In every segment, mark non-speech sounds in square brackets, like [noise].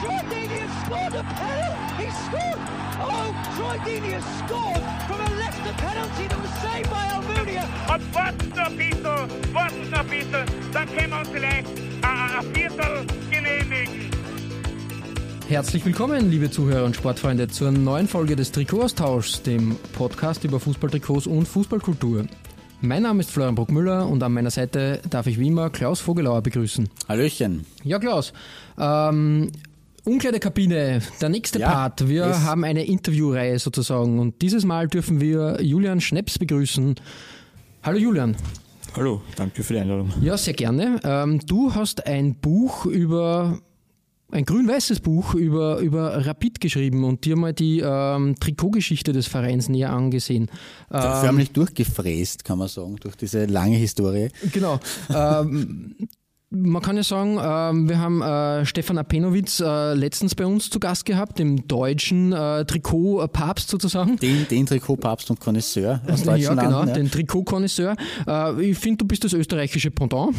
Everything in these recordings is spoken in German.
Troy Deeney has scored a penalty! He scored! Oh, Troy Deeney has scored from a Leicester penalty that was saved by Almunia! Und warten noch ein bisschen, warten noch ein bisschen, dann können wir uns vielleicht ein, ein Viertel genehmigen. Herzlich willkommen, liebe Zuhörer und Sportfreunde, zur neuen Folge des Trikotaustauschs, dem Podcast über Fußballtrikots und Fußballkultur. Mein Name ist Florian Bruckmüller und an meiner Seite darf ich wie immer Klaus Vogelauer begrüßen. Hallöchen. Ja, Klaus, ähm, Umkleidekabine, der nächste Ja, Part. Wir yes. haben eine Interviewreihe sozusagen und dieses Mal dürfen wir Julian Schneps begrüßen. Hallo Julian. Hallo, danke für die Einladung. Ja, sehr gerne. Ähm, du hast ein Buch über, ein grün-weißes Buch über, über Rapid geschrieben und dir mal die ähm, Trikotgeschichte des Vereins näher angesehen. Ähm, Förmlich durchgefräst, kann man sagen, durch diese lange Historie. genau. ähm, man kann ja sagen, ähm, wir haben äh, Stefan Apenowitz äh, letztens bei uns zu Gast gehabt, dem deutschen äh, Trikot-Papst sozusagen. Den, den Trikotpapst und Connoisseur aus deutschen ja, genau, Landen. den Trikot-Konnoisseur. Äh, ich finde, du bist das österreichische Pendant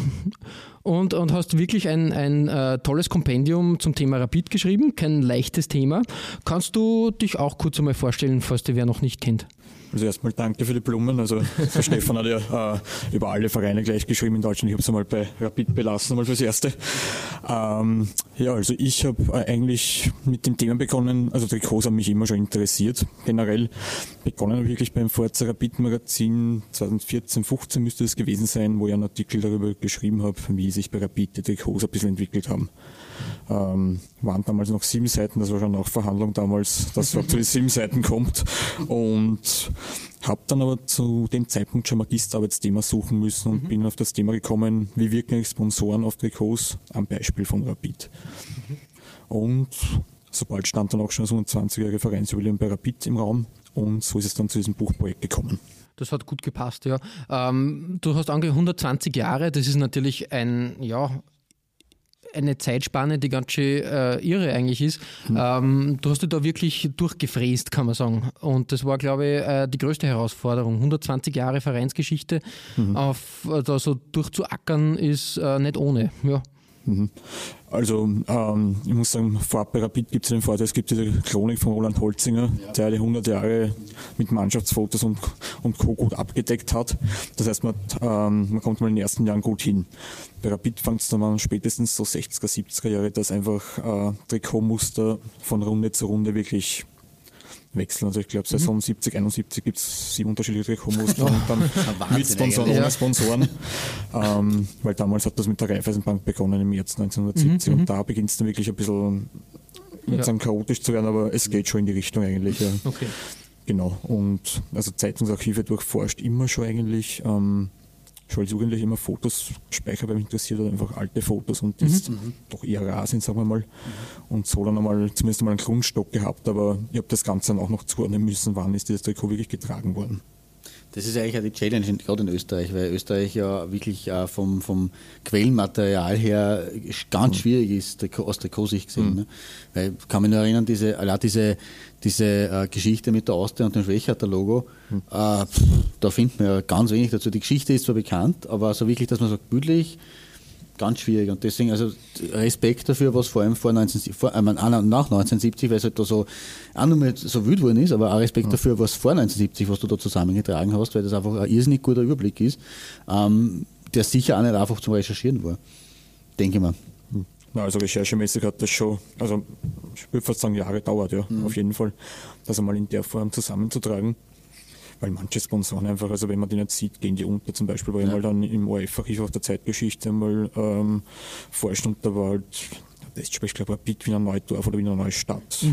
und, und hast wirklich ein, ein äh, tolles Kompendium zum Thema Rapid geschrieben. Kein leichtes Thema. Kannst du dich auch kurz einmal vorstellen, falls dir wer noch nicht kennt? Also erstmal danke für die Blumen. Also der Stefan hat ja äh, über alle Vereine gleich geschrieben in Deutschland. Ich habe es einmal bei Rapid belassen, einmal fürs Erste. Ähm, ja, also ich habe äh, eigentlich mit dem Thema begonnen, also Trikots haben mich immer schon interessiert, generell. Begonnen wirklich beim Forza Rapid Magazin 2014, 15 müsste es gewesen sein, wo ich einen Artikel darüber geschrieben habe, wie sich bei Rapid die Trikots ein bisschen entwickelt haben. Ähm, waren damals noch sieben Seiten, das war schon auch Verhandlung damals, dass es zu den sieben Seiten kommt. Und habe dann aber zu dem Zeitpunkt schon Magisterarbeitsthema suchen müssen und bin auf das Thema gekommen, wie wirken eigentlich Sponsoren auf Trikots, am Beispiel von Rapid. Und sobald stand dann auch schon das 120-jährige Vereinsjubiläum bei Rapid im Raum und so ist es dann zu diesem Buchprojekt gekommen. Das hat gut gepasst, ja. Ähm, du hast angehört 120 Jahre, das ist natürlich ein, ja, eine Zeitspanne, die ganz schön äh, irre eigentlich ist. Ähm, du hast dich da wirklich durchgefräst, kann man sagen. Und das war, glaube ich, äh, die größte Herausforderung. 120 Jahre Vereinsgeschichte auf, äh, da so durchzuackern ist äh, nicht ohne. Ja. Also ähm, ich muss sagen, vorab bei Rapid gibt es den Vorteil, es gibt diese Chronik von Roland Holzinger, der die 100 Jahre mit Mannschaftsfotos und, und Co. gut abgedeckt hat. Das heißt, man, ähm, man kommt mal in den ersten Jahren gut hin. Bei Rapid fängt es dann an, spätestens so 60er, 70er Jahre, dass einfach äh, Trikotmuster von Runde zu Runde wirklich wechseln. Also ich glaube, Saison 70, 71 gibt es sieben unterschiedliche Trikotmuster und dann [laughs] mit Sponsoren, ohne Sponsoren. ähm, weil damals hat das mit der Raiffeisenbank begonnen im März 1970 und da beginnt es dann wirklich ein bisschen Ja. ja. sagen, chaotisch zu werden, aber es geht schon in die Richtung eigentlich. Ja. Okay. Genau. Und also Zeitungsarchive durchforscht immer schon eigentlich. Ähm, schon als Jugendlicher immer Fotos gespeichert, weil mich interessiert hat, einfach alte Fotos und die jetzt doch eher rar sind, sagen wir mal. Und so dann einmal zumindest einmal einen Grundstock gehabt, aber ich habe das Ganze dann auch noch zuordnen müssen, wann ist dieses Trikot wirklich getragen worden. Das ist eigentlich auch die Challenge, in- gerade in Österreich, weil Österreich ja wirklich vom, vom Quellenmaterial her ganz schwierig ist, aus Trikotsicht gesehen. Ne? Weil ich kann mich nur erinnern, diese, allein diese, diese äh, Geschichte mit der Austria und dem Schwächerter Logo, äh, da findet man ja ganz wenig dazu. Die Geschichte ist zwar bekannt, aber so wirklich, dass man sagt, bildlich, ganz schwierig. Und deswegen, also Respekt dafür, was vor allem vor 19, vor, äh, man- auch nach 1970, weil es halt da so auch noch mal so wild worden ist, aber auch Respekt dafür, was vor 1970, was du da zusammengetragen hast, weil das einfach ein irrsinnig guter Überblick ist, ähm, der sicher auch nicht einfach zum Recherchieren war. Denke ich mal. Na, also recherchemäßig hat das schon, also ich würde fast sagen, Jahre dauert, ja, auf jeden Fall, das einmal in der Form zusammenzutragen. Weil manche Sponsoren einfach, also wenn man die nicht sieht, gehen die unter. Zum Beispiel war ich mal dann im ORF-Archiv auf der Zeitgeschichte einmal ähm, forscht und da war halt das Spiel, ich glaube, Rapid Wiener Neudorf oder Wiener Neustadt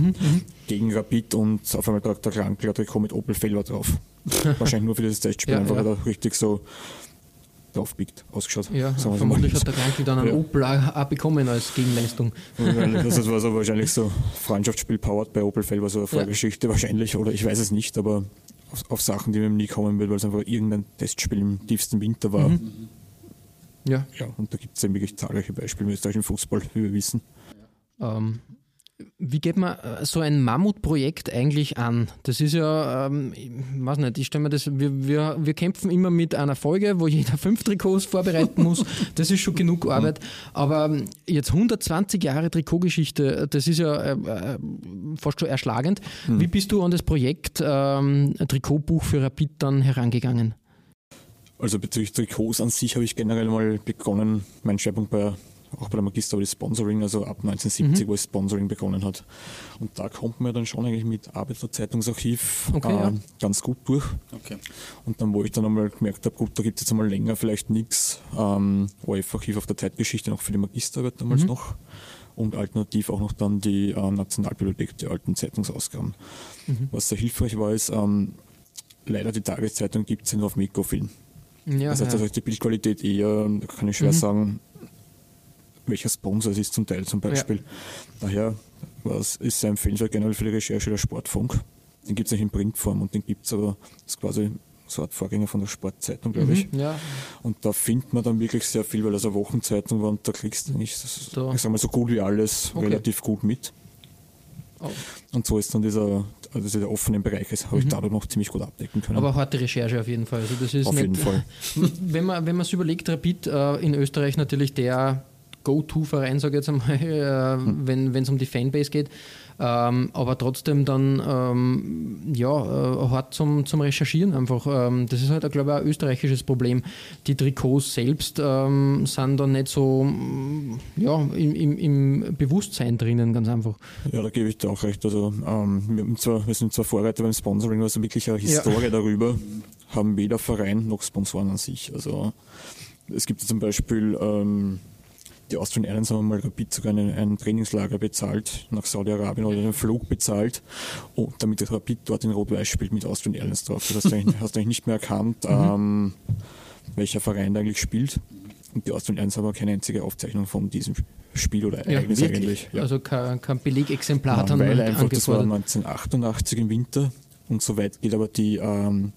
gegen Rapid und auf einmal tragt der Krankler Trikot mit Opel Felber drauf. [laughs] Wahrscheinlich nur für dieses Testspiel, Ja, einfach ja. weil er richtig so draufbiegt, ausgeschaut. Ja, vermutlich hat der Krankel dann einen Ja. Opel auch bekommen als Gegenleistung. Also [laughs] das war so wahrscheinlich so Freundschaftsspiel powered bei Opel Fell war so eine Vorgeschichte wahrscheinlich oder ich weiß es nicht, aber auf, auf Sachen, die mir nie kommen wird, weil es einfach irgendein Testspiel im tiefsten Winter war. Ja, Ja, und da gibt es ja wirklich zahlreiche Beispiele im österreichischen Fußball, wie wir wissen. Ähm, wie geht man äh, so ein Mammutprojekt eigentlich an? Das ist ja, ähm, ich weiß nicht, ich stelle mir das, wir, wir, wir kämpfen immer mit einer Folge, wo jeder [laughs] fünf Trikots vorbereiten muss. Das ist schon genug Arbeit. Aber ähm, jetzt 120 Jahre Trikotgeschichte, das ist ja äh, äh, fast schon erschlagend. Wie bist du an das Projekt ähm, Trikotbuch für Rapid dann herangegangen? Also bezüglich Trikots an sich habe ich generell mal begonnen, mein Schwerpunkt bei, auch bei der Magister war das Sponsoring, also ab 1970, wo das Sponsoring begonnen hat. Und da kommt man dann schon eigentlich mit Arbeiterzeitungsarchiv Okay, äh, ja. ganz gut durch. Okay. Und dann, wo ich dann einmal gemerkt habe, gut, da gibt es jetzt einmal länger vielleicht nichts, ähm, ORF-Archiv auf der Zeitgeschichte noch für die Magisterarbeit damals noch und alternativ auch noch dann die äh, Nationalbibliothek, die alten Zeitungsausgaben. Was sehr hilfreich war, ist, ähm, leider die Tageszeitung gibt es ja nur auf Mikrofilm. Ja, Das heißt, ja. also die Bildqualität eher, da kann ich schwer sagen, welcher Sponsor es ist zum Teil zum Beispiel. Daher was ist sehr empfehlenswert generell für die Recherche der Sportfunk. Den gibt es nicht in Printform und den gibt es aber, das ist quasi so Art Vorgänger von der Sportzeitung, glaube ich. Mhm, ja, Und da findet man dann wirklich sehr viel, weil das eine Wochenzeitung war und da kriegst du nicht, das, Da. ich sag mal, so gut wie alles Okay. relativ gut mit. Oh. Und so ist dann dieser, also dieser offene Bereich, das habe ich dadurch noch ziemlich gut abdecken können. Mhm. aber harte Recherche auf jeden Fall. Also das ist Auf jeden Fall. [laughs] Wenn man wenn es überlegt, Rapid äh, in Österreich natürlich der Go-To-Verein, sage ich jetzt einmal, [laughs] äh, wenn es um die Fanbase geht. Ähm, aber trotzdem dann ähm, ja, äh, hart zum, zum Recherchieren einfach. Ähm, das ist halt, glaube ich, ein österreichisches Problem. Die Trikots selbst ähm, sind dann nicht so mm, ja, im, im, im Bewusstsein drinnen, ganz einfach. Ja, da gebe ich dir auch recht. Also, ähm, wir, zwar, wir sind zwar Vorreiter beim Sponsoring, also wirklich eine Historie darüber, haben weder Verein noch Sponsoren an sich. Also, es gibt ja zum Beispiel, ähm, die Austrian Airlines haben mal Rapid sogar einen, ein Trainingslager bezahlt, nach Saudi-Arabien oder einen Flug bezahlt, und damit das Rapid dort in Rot-Weiß spielt mit Austrian Airlines drauf. Das hast du eigentlich, hast du eigentlich nicht mehr erkannt, [laughs] ähm, welcher Verein da eigentlich spielt. Und die Austrian Airlines haben aber keine einzige Aufzeichnung von diesem Spiel oder Ja, Ereignis wirklich? eigentlich. Ja. Also kein, kein Belegexemplar Ja, dann weil einfach, das war angefordert. 1988 im Winter und soweit geht aber die, ähm,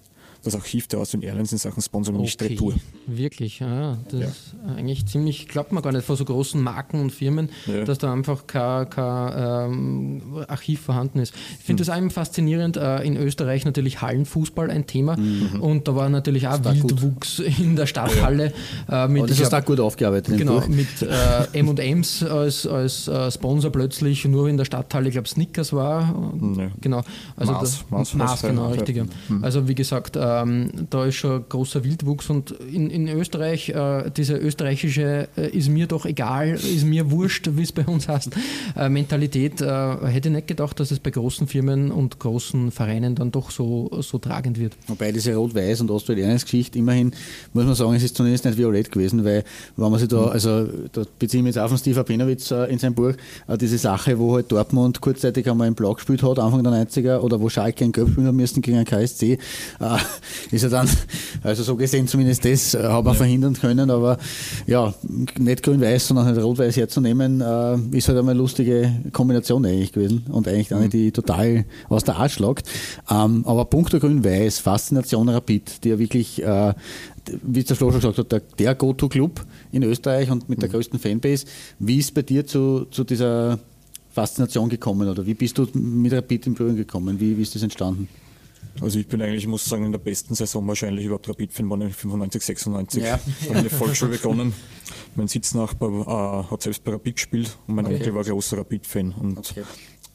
das Archiv der Austrian Airlines in Sachen Sponsoring nicht retour. Wirklich, ja. Das Ja. ist eigentlich ziemlich, glaubt man gar nicht vor so großen Marken und Firmen, Ja. dass da einfach kein, kein ähm, Archiv vorhanden ist. Ich Hm. finde das auch eben faszinierend. Äh, in Österreich natürlich Hallenfußball ein Thema Mhm. und da war natürlich auch war gut. Wildwuchs in der Stadthalle äh, mit Aber das ist auch gut aufgearbeitet. Genau, mit äh, M&M's als, als äh, Sponsor plötzlich nur in der Stadthalle, ich glaube Snickers war. Ja. Genau, also Mars, da, Mars Mars, war's, ja. genau, richtig. Ja. Also wie gesagt, ähm, da ist schon großer Wildwuchs und in, in Österreich, äh, diese österreichische äh, ist mir doch egal, ist mir wurscht, wie es bei uns heißt, äh, Mentalität, äh, hätte ich nicht gedacht, dass es bei großen Firmen und großen Vereinen dann doch so, so tragend wird. Wobei diese Rot-Weiß- und Ostwestfalen-Geschichte immerhin, muss man sagen, es ist zumindest nicht violett gewesen, weil, wenn man sich da, also, da beziehe ich mich jetzt auf von Steve Abenowitz äh, in seinem Buch, äh, diese Sache, wo halt Dortmund kurzzeitig einmal in Blau gespielt hat, Anfang der 90er, oder wo Schalke in Gelb spielen müssen gegen einen KSC, ist ja dann, also so gesehen zumindest das äh, hat man verhindern können, aber ja, nicht grün-weiß, sondern halt rot-weiß herzunehmen, äh, ist halt einmal eine lustige Kombination eigentlich gewesen und eigentlich eine, die total aus der Art schlagt. Ähm, aber punkto grün-weiß, Faszination Rapid, die ja wirklich, äh, wie der Flo schon gesagt hat, der, der Go-To-Club in Österreich und mit der größten Fanbase. Wie ist bei dir zu, zu dieser Faszination gekommen oder wie bist du mit Rapid in Berührung gekommen? Wie, wie ist das entstanden? Also ich bin eigentlich, ich muss sagen, in der besten Saison wahrscheinlich überhaupt Rapid-Fan war ich 95, 96. Ja. Habe ich in der Volksschule begonnen. Mein Sitznachbar äh, hat selbst bei Rapid gespielt und mein Onkel war großer Rapid-Fan und Okay.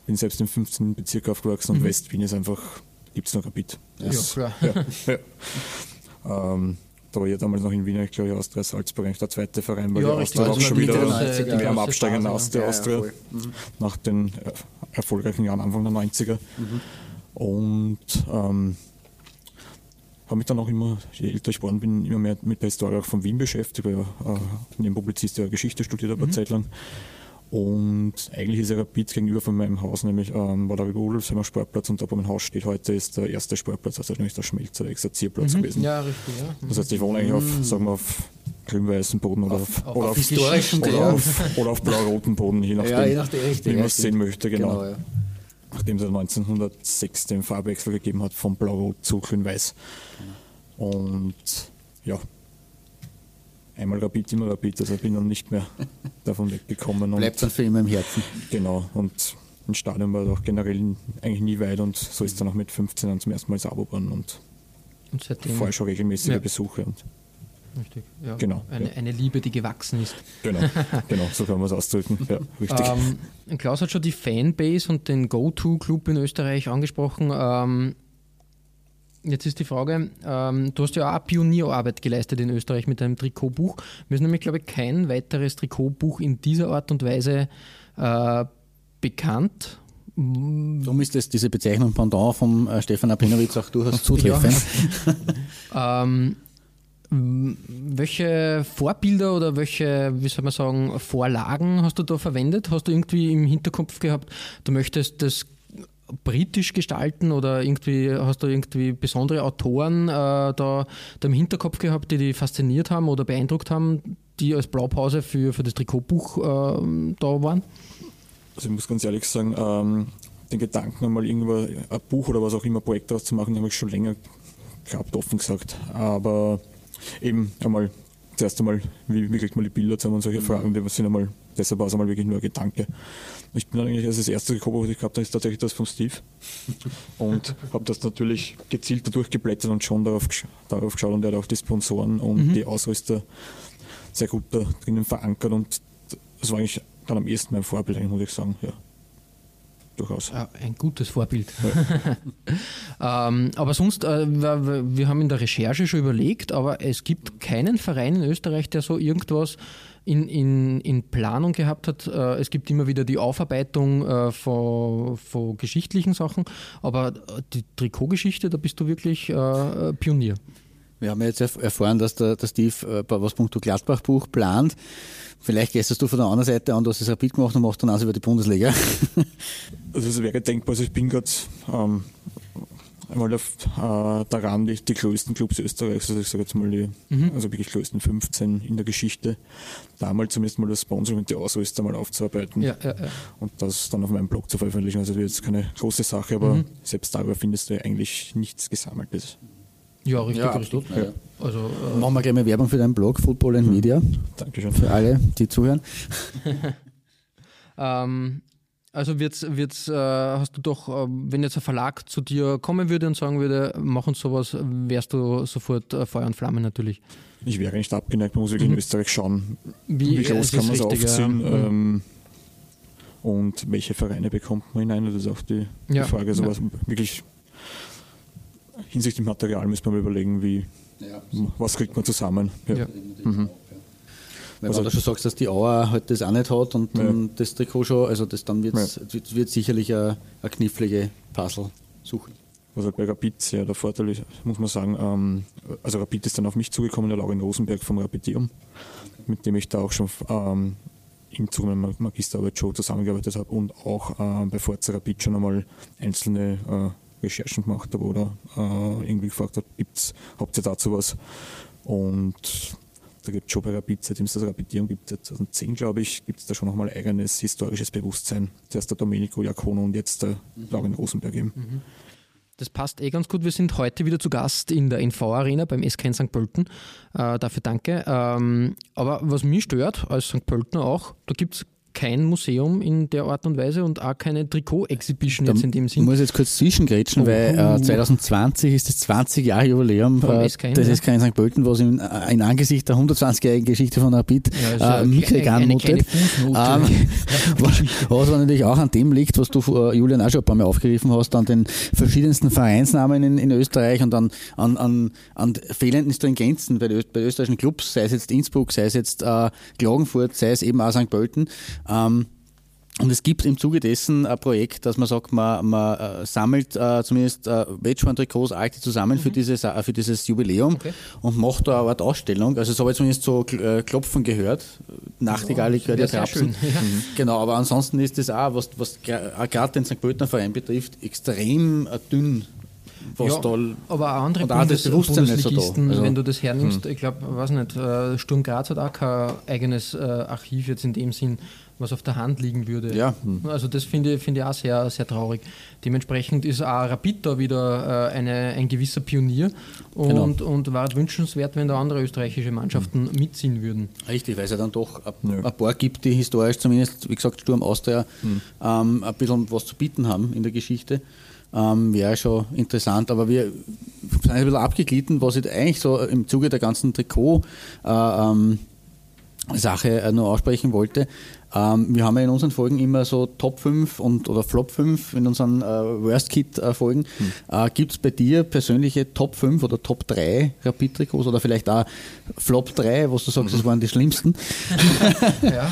bin selbst im 15. Bezirk aufgewachsen und West-Wien ist einfach, gibt es noch Rapid. Das- klar. [laughs] ja. ähm, da war ja damals noch in Wien, ich glaube, Austria Salzburg eigentlich der zweite Verein, weil Ja, die Austria auch also schon wieder der 90er, mehr am Absteigen aus der ja. Austria Ja, voll. nach den äh, erfolgreichen Jahren Anfang der 90er. Und ähm, habe mich dann auch immer, je älter ich geworden bin, immer mehr mit der Historie auch von Wien beschäftigt, weil ich äh, neben Publizist ja Geschichte studiert habe eine Zeit lang. Und eigentlich ist er Rapid gegenüber von meinem Haus, nämlich ähm, war der Rudolfsheimer Sportplatz und da, wo mein Haus steht heute, ist der erste Sportplatz, also nämlich der Schmelzer, der Exerzierplatz gewesen. Ja, richtig. Ja. Das heißt, ich wohne eigentlich auf, sagen wir, auf grün-weißen Boden oder auf, auf- oder auf auf, historischen oder Boden. auf, oder auf blau-roten Boden, je nachdem, Ja, je nachdem, wie man es sehen möchte, genau. ja. Nachdem es 1906 den Farbwechsel gegeben hat von blau-rot zu grün-weiß. Und ja, einmal Rapid, immer Rapid, also bin dann nicht mehr [laughs] davon weggekommen. Und Bleibt dann für immer im Herzen. Genau, und ein Stadion war auch generell eigentlich nie weit und so ist dann auch mit 15 dann zum ersten Mal geworden und Und seitdem. vorher schon regelmäßige Ja. Besuche. Und Richtig, ja. Genau, Eine, ja. eine Liebe, die gewachsen ist. genau, [laughs] genau, so kann man es ausdrücken. Ja, richtig. Ähm, Klaus hat schon die Fanbase und den Go-To-Club in Österreich angesprochen. Ähm, jetzt ist die Frage, ähm, du hast ja auch Pionierarbeit geleistet in Österreich mit deinem Trikotbuch. Mir ist nämlich, glaube ich, kein weiteres Trikotbuch in dieser Art und Weise äh, bekannt. Darum ist das, diese Bezeichnung Pendant vom äh, Stefan Abinowitz auch durchaus [laughs] zutreffend. [laughs] Ähm, welche Vorbilder oder welche, wie soll man sagen, Vorlagen hast du da verwendet? Hast du irgendwie im Hinterkopf gehabt, du möchtest das britisch gestalten oder irgendwie hast du irgendwie besondere Autoren äh, da, da im Hinterkopf gehabt, die dich fasziniert haben oder beeindruckt haben, die als Blaupause für, für das Trikotbuch äh, da waren? Also ich muss ganz ehrlich sagen, ähm, den Gedanken einmal irgendwo ein Buch oder was auch immer Projekt daraus zu machen, habe ich schon länger gehabt, offen gesagt. Aber eben einmal zuerst einmal, wie, wie kriegt man die Bilder zusammen und solche Fragen, die sind einmal, deshalb war es einmal wirklich nur ein Gedanke. Ich bin dann eigentlich, also das erste Trikot, was ich gehabt habe, ist tatsächlich das von Steve. [laughs] Und habe das natürlich gezielt dadurch geblättert und schon darauf, darauf geschaut und er hat auch die Sponsoren und die Ausrüster sehr gut da drinnen verankert und das war eigentlich dann am ehesten mein Vorbild, muss ich sagen. Ja. Durchaus. Ja, ein gutes Vorbild. [laughs] ähm, aber sonst, äh, wir, wir haben in der Recherche schon überlegt, aber es gibt keinen Verein in Österreich, der so irgendwas in, in, in Planung gehabt hat. Äh, es gibt immer wieder die Aufarbeitung äh, von, von geschichtlichen Sachen, aber äh, die Trikotgeschichte, da bist du wirklich äh, Pionier. Wir haben ja jetzt erf- erfahren, dass der, der Steve äh, bei was punkto Gladbach-Buch plant. Vielleicht gehst du von der anderen Seite an, du hast das Rapid gemacht und machst dann alles über die Bundesliga. [laughs] Also es wäre denkbar, also ich bin gerade ähm, einmal auf, äh, daran, die, die größten Clubs Österreichs, also ich sage jetzt mal die, also wirklich größten 15 in der Geschichte, da mal zumindest mal das Sponsoring und die Ausrüster mal aufzuarbeiten Ja, ja, ja. und das dann auf meinem Blog zu veröffentlichen. Also das wird jetzt keine große Sache, aber selbst darüber findest du eigentlich nichts Gesammeltes. Ja, richtig, Ja, richtig. absolut, ja. Also, äh, Machen wir gleich mal Werbung für deinen Blog Football and Media, Dankeschön. für alle, die zuhören. [laughs] Ähm, also wird's, wird's, äh, hast du doch, äh, wenn jetzt ein Verlag zu dir kommen würde und sagen würde, mach uns sowas, wärst du sofort äh, Feuer und Flamme natürlich. Ich wäre nicht abgeneigt, man muss wirklich in Österreich schauen, Wie- wie, groß kann man es richtig, ja. aufziehen Mhm. ähm, und welche Vereine bekommt man hinein. Das ist auch die, Ja, die Frage. Also ja. was wirklich hinsichtlich Material müssen wir mal überlegen, wie, was kriegt man zusammen. Ja. Ja. Weil Also- wenn du schon sagst, dass die Auer halt das auch nicht hat und dann das Trikot schon, also das, dann wird es wird sicherlich eine, eine knifflige Puzzle-Suche. Was halt bei Rapid sehr der Vorteil ist, muss man sagen, ähm, also Rapid ist dann auf mich zugekommen, der Laurin Rosenberg vom Rapidium, mit dem ich da auch schon ähm, im Zuge meiner Magisterarbeit schon zusammengearbeitet habe und auch ähm, bei Forza Rapid schon einmal einzelne äh, Recherchen gemacht habe oder äh, irgendwie gefragt habe, gibt's, habt ihr dazu was? Und da gibt es schon bei Rapid, seitdem es das Rapidium gibt, seit 2010 glaube ich, gibt es da schon nochmal eigenes historisches Bewusstsein. Zuerst der Domenico Iacono und jetzt der Laurin Rosenberg eben. Das passt eh ganz gut. Wir sind heute wieder zu Gast in der NV Arena beim SK St. Pölten. Äh, dafür danke. Ähm, aber was mich stört, als St. Pöltener auch, da gibt es kein Museum in der Art und Weise und auch keine Trikot-Exhibition jetzt in dem Ich Sinn. muss jetzt kurz zwischengrätschen, weil äh, 2020 ist das 20 Jahre Jubiläum äh, SKN, des. SK in St. Pölten, was in, äh, in Angesicht der 120-jährigen Geschichte von Rapid Ja, also äh, mickrig anmutet. Ähm, [laughs] was, was natürlich auch an dem liegt, was du äh, Julian auch schon ein paar Mal aufgegriffen hast, an den verschiedensten Vereinsnamen in, in Österreich und an, an, an, an fehlenden Stringenzen bei, bei österreichischen Clubs, sei es jetzt Innsbruck, sei es jetzt äh, Klagenfurt, sei es eben auch St. Pölten. Ähm, und es gibt im Zuge dessen ein Projekt, dass man sagt, man, man äh, sammelt äh, zumindest äh, Wettsporn-Trikots alte zusammen mhm. für, dieses, äh, für dieses Jubiläum okay. und macht da eine Art Ausstellung. Also das habe ich zumindest so äh, Klopfen gehört. Nachtigall, ich höre ja Krapsen. Ja. Mhm. Genau, aber ansonsten ist das auch, was, was gerade den St. Pöltener Verein betrifft, extrem äh, dünn was ja, da aber auch andere Bundes Bundesligisten, so also, wenn du das hernimmst, hm. ich glaube, weiß nicht, Sturm Graz hat auch kein eigenes Archiv jetzt in dem Sinn was auf der Hand liegen würde. Ja. Also das finde find ich auch sehr, sehr traurig. Dementsprechend ist auch Rapid da wieder äh, eine, ein gewisser Pionier und, genau. und war wünschenswert, wenn da andere österreichische Mannschaften mhm. mitziehen würden. Richtig, weil es ja dann doch ein, ein paar gibt, die historisch zumindest, wie gesagt, Sturm Austria mhm. ähm, ein bisschen was zu bieten haben in der Geschichte. Ähm, wäre schon interessant, aber wir sind ein bisschen abgeglitten, was ich eigentlich so im Zuge der ganzen Trikot äh, ähm, Sache äh, nur aussprechen wollte. Ähm, wir haben ja in unseren Folgen immer so Top 5 und, oder Flop 5 in unseren äh, Worst Kit äh, Folgen. Hm. Äh, Gibt es bei dir persönliche Top 5 oder Top 3 Rapid-Trikots oder vielleicht auch Flop 3, wo du sagst, mhm. das waren die schlimmsten? [laughs] ja,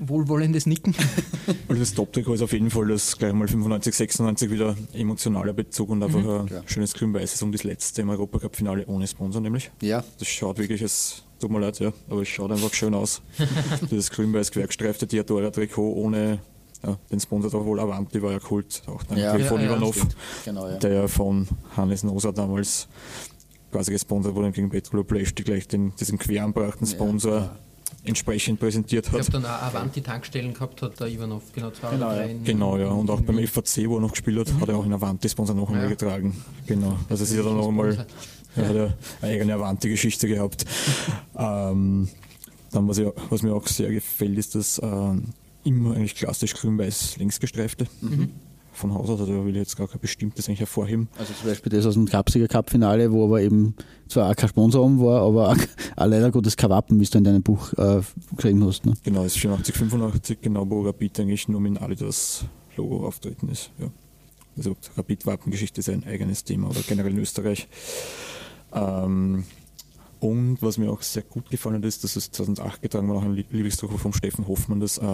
wohlwollendes Nicken. [laughs] Also das Top-Trikot ist auf jeden Fall das gleich mal 95, 96 wieder emotionaler Bezug und einfach mhm, ein schönes grün-weißes und das letzte im Europacup-Finale ohne Sponsor nämlich. Ja. Das schaut wirklich als tut mir leid, ja, aber es schaut einfach schön aus. [laughs] Dieses grün-weiß gewerkstreifte Diadora-Trikot ohne ja, den Sponsor da wohl Avanti war ja Kult, auch dann ja, von ja, Ivanov, genau, ja. der von Hannes Nosa damals quasi gesponsert wurde gegen Petro Plešti gleich den, diesen queranbrachten Sponsor ja, entsprechend präsentiert hat. Ich habe dann auch Avanti-Tankstellen gehabt, hat der Ivanov, genau, zwei genau, oder drei. Genau, ja, und auch beim FAC, wo er noch gespielt hat, mhm. hat er auch einen Avanti-Sponsor noch einmal getragen. Genau, also es ist ja dann noch einmal er hat ja eine eigene Avante-Geschichte gehabt. ähm, dann, was, ich, was, mir auch sehr gefällt, ist das äh, immer eigentlich klassisch grün-weiß linksgestreifte. Mhm. Von Haus aus, also da will ich jetzt gar kein bestimmtes eigentlich hervorheben. Also zum Beispiel das aus dem Kapsiger Cup-Finale, wo aber eben zwar auch kein Sponsor um war, aber auch, auch leider Gottes kein Wappen, wie du in deinem Buch äh, geschrieben hast. Ne? Genau, es ist 84, 85, genau, wo Rapid eigentlich nur mit das Logo auftreten ist. Ja. Also Rapid-Wappengeschichte ist ein eigenes Thema, oder generell in Österreich. Ähm, und was mir auch sehr gut gefallen hat, ist, dass es 2008 getragen war, auch ein Lieblingsdruck von Steffen Hoffmann, das, äh,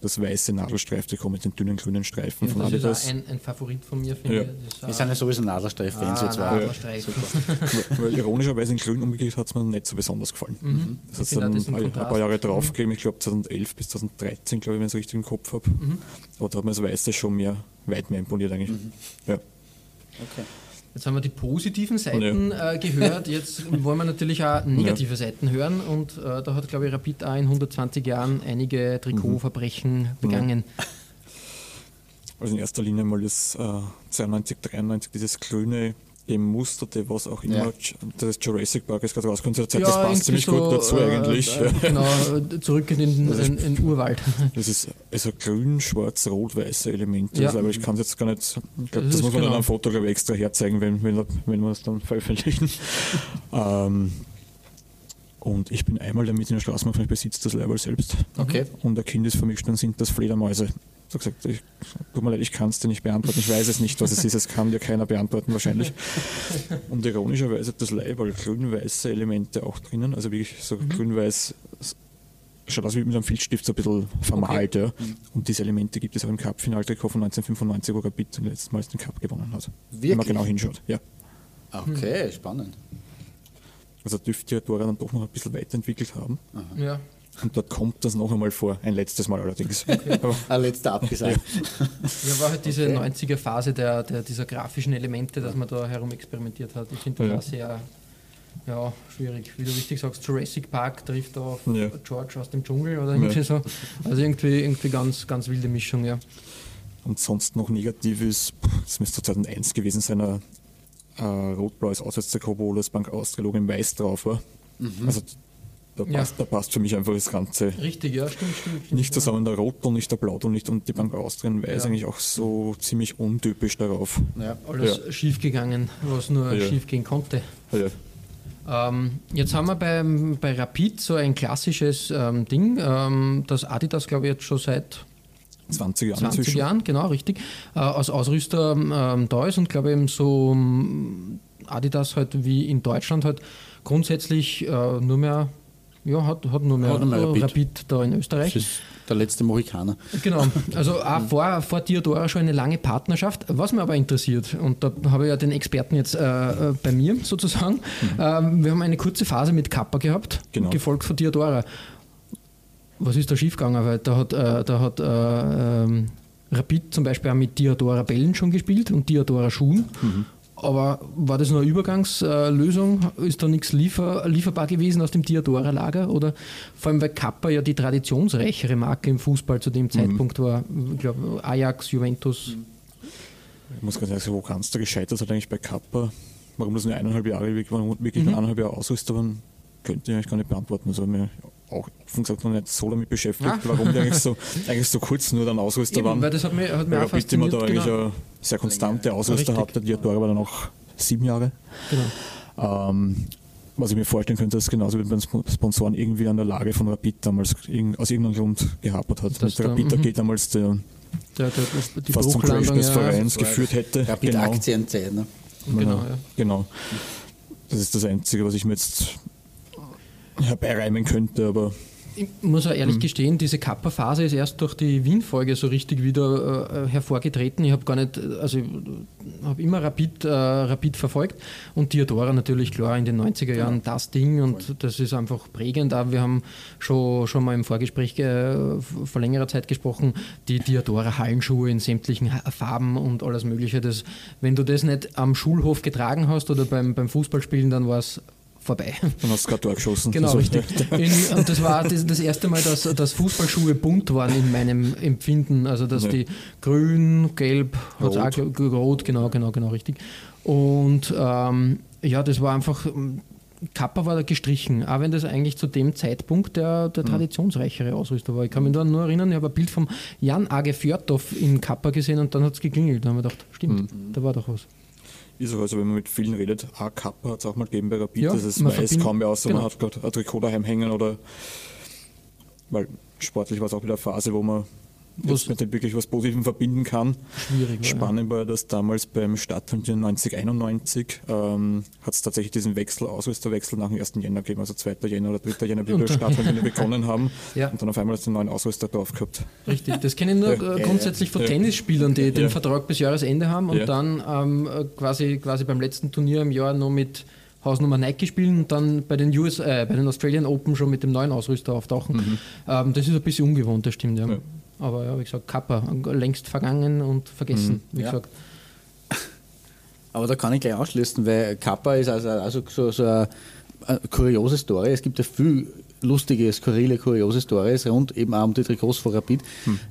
das weiße Nadelstreiftrikot mit den dünnen grünen Streifen ja, von Adidas. Das ist ein, ein Favorit von mir, finde ja. ich. Wir sind ja sowieso Nadelstreif-Fans. Ah, Nadelstreif. [laughs] Weil ironischerweise in grün umgekehrt hat es mir nicht so besonders gefallen. Mhm. Das hat dann ein, ein paar Jahre drauf mhm. gegeben, ich glaube 2011 bis 2013, glaube ich, wenn ich es richtig im Kopf habe. Mhm. Aber da hat mir das Weiße schon mehr, weit mehr imponiert eigentlich. Mhm. Ja. Okay. Jetzt haben wir die positiven Seiten ja. äh, gehört, jetzt wollen wir natürlich auch negative ja. Seiten hören und äh, da hat, glaube ich, Rapid auch in 120 Jahren einige Trikotverbrechen mhm. begangen. Also in erster Linie mal das äh, 92, 93, dieses grüne gemusterte, was auch immer. Ja. Das Jurassic Park ist gerade rausgekommen zur Zeit, ja, das passt ziemlich so, gut dazu äh, eigentlich. Äh, genau, zurück in den, in, in Urwald. [laughs] Das ist also grün, schwarz, rot, weiße Elemente. Ja. Also, aber ich kann es jetzt gar nicht, ich glaub, das, das muss man genau. dann am Foto glaube ich, extra herzeigen, wenn, wenn, wenn wir es dann veröffentlichen. [laughs] ähm, und ich bin einmal damit in der Straßenbahn, ich besitze das Level selbst. Okay. Und ein Kind ist vermischt, dann sind das Fledermäuse so gesagt, ich, tut mir leid, ich kann es dir nicht beantworten, ich weiß es nicht, was es ist, es kann dir keiner beantworten wahrscheinlich. Und ironischerweise hat das Leiberl grün-weiße Elemente auch drinnen, also wirklich so mhm. grün-weiß, schaut aus wie mit einem Filzstift so ein bisschen vermalt. Okay. Ja. Mhm. Und diese Elemente gibt es auch im Cup-Finaltrikot von 1995, wo Rapid zum letzten Mal den Cup gewonnen hat. Wirklich? Wenn man genau hinschaut, ja. Okay, mhm. spannend. Also dürfte die Dora dann doch noch ein bisschen weiterentwickelt haben. Aha. Ja. Und dort kommt das noch einmal vor, ein letztes Mal allerdings. [laughs] Okay. ein letzter abgesagt. Ja, war halt diese okay. 90er-Phase der, der, dieser grafischen Elemente, dass man da herum experimentiert hat. Ich finde das ja. sehr ja, schwierig. Wie du richtig sagst, Jurassic Park trifft auf ja. George aus dem Dschungel oder irgendwie ja. so. Also irgendwie, irgendwie ganz, ganz wilde Mischung, ja. Und sonst noch negativ ist, das müsste 2001 gewesen sein, ein, ein rot-blaues Auswärtstrikot, wo das Bank Austria in weiß drauf war. Mhm. Also da passt, ja. da passt für mich einfach das Ganze. Richtig, ja, stimmt, stimmt. stimmt nicht zusammen der Rotton, nicht der Blauton, nicht und die Bank Austrian weiß ja. eigentlich auch so ziemlich untypisch darauf. Ja, alles ja. schief gegangen, was nur ja. schief gehen konnte. Ähm, jetzt haben wir bei, bei Rapid so ein klassisches ähm, Ding, ähm, das Adidas, glaube ich, jetzt schon seit 20 Jahren. 20 inzwischen. Jahren, genau, richtig. Äh, als Ausrüster ähm, da ist und glaube eben so ähm, Adidas halt wie in Deutschland halt grundsätzlich äh, nur mehr ja, hat, hat nur mehr, Hat mehr Rapid. Rapid. da in Österreich. Das ist der letzte Mohikaner. Genau, [laughs] also auch vor, vor Diodora schon eine lange Partnerschaft. Was mich aber interessiert, und da habe ich ja den Experten jetzt äh, äh, bei mir sozusagen, ähm, wir haben eine kurze Phase mit Kappa gehabt, Genau. gefolgt von Diodora. Was ist da schiefgegangen? Weil da hat, äh, da hat äh, ähm, Rapid zum Beispiel auch mit Diodora Bällen schon gespielt und Diodora Schuhen. Aber war das nur eine Übergangslösung? Ist da nichts liefer, lieferbar gewesen aus dem Diodora-Lager? Oder vor allem, weil Kappa ja die traditionsreichere Marke im Fußball zu dem Zeitpunkt war. Ich glaube, Ajax, Juventus. Ich muss ganz ehrlich sagen, wo kannst du gescheitert hat eigentlich bei Kappa? Warum das nur eineinhalb Jahre wirklich, Mhm. nur eineinhalb Jahre Ausrüster waren, könnte ich eigentlich gar nicht beantworten. Also mir auch offen gesagt noch nicht so damit beschäftigt, Ah. warum die eigentlich so, [laughs] eigentlich so kurz nur dann Ausrüster Eben, waren. weil das hat mich, hat mich Weil auch Rapid immer da eigentlich Genau. eine sehr konstante Ausrüster hatte. Die Diodora war dann auch sieben Jahre. Genau. Ähm, was ich mir vorstellen könnte, dass genauso wie bei den Sp- Sponsoren irgendwie an der Lage von Rapid damals aus irgendeinem Grund gehapert hat. Dass Mit Rapid mhm. AG damals der Der, der, die fast zum Crash des ja. Vereins geführt hätte. Rapid Aktienzeit. Ne? Genau, ja. Genau. Das ist das Einzige, was ich mir jetzt herbeireimen könnte, aber Ich muss auch ehrlich gestehen, diese Kappa-Phase ist erst durch die Wien-Folge so richtig wieder äh, hervorgetreten. Ich habe gar nicht, also habe immer Rapid, äh, Rapid verfolgt und Diodora natürlich klar in den 90er Jahren das Ding und das ist einfach prägend. Auch wir haben schon, schon mal im Vorgespräch äh, vor längerer Zeit gesprochen, die Diodora-Hallenschuhe in sämtlichen Farben und alles Mögliche. Das, wenn du das nicht am Schulhof getragen hast oder beim, beim Fußballspielen, dann war es vorbei. dann hast du gerade Tor geschossen. Genau, Also, richtig. [laughs] In, und das war das, das erste Mal, dass, dass Fußballschuhe bunt waren in meinem Empfinden. Also, dass Ja. die grün, gelb, hat's auch, Rot. ge- ge- rot, genau, genau, genau, richtig. Und ähm, ja, das war einfach, Kappa war da gestrichen, auch wenn das eigentlich zu dem Zeitpunkt der, der traditionsreichere Ausrüster war. Ich kann mich da nur erinnern, ich habe ein Bild vom Jan Age Fjordhoff in Kappa gesehen und dann hat es geklingelt. Da haben wir gedacht, stimmt, Mhm. da war doch was. Ist auch, also wenn man mit vielen redet, A Kappa hat es auch mal gegeben bei Rapid, Ja, das ist man weiß kaum mehr aus, genau. man hat gerade ein Trikot daheim hängen oder weil sportlich war es auch wieder eine Phase, wo man Was- mit dem wirklich was Positivem verbinden kann. Schwierig. Spannend war ja, dass damals beim Stadtturnier 1991 ähm, hat es tatsächlich diesen Wechsel, Ausrüsterwechsel nach dem 1. Jänner gegeben, also 2. Jänner oder 3. Jänner, wie wir Stadtturnier begonnen haben. [laughs] Ja. Und dann auf einmal hast du einen neuen Ausrüster drauf gehabt. Richtig, das kenne ich nur äh, grundsätzlich von Ja. Tennisspielern, die den. Vertrag bis Jahresende haben und dann ähm, äh, quasi, quasi beim letzten Turnier im Jahr noch mit Hausnummer Nike spielen und dann bei den, US, äh, bei den Australian Open schon mit dem neuen Ausrüster auftauchen. Ähm, das ist ein bisschen ungewohnt, das stimmt, ja. Aber ja, wie gesagt, Kappa, längst vergangen und vergessen, wie Ja. gesagt. [laughs] Aber da kann ich gleich ausschließen, weil Kappa ist also, also so, so eine, eine kuriose Story. Es gibt ja viel lustige, skurrile, kuriose Stories rund eben auch um die Trikots von Rapid,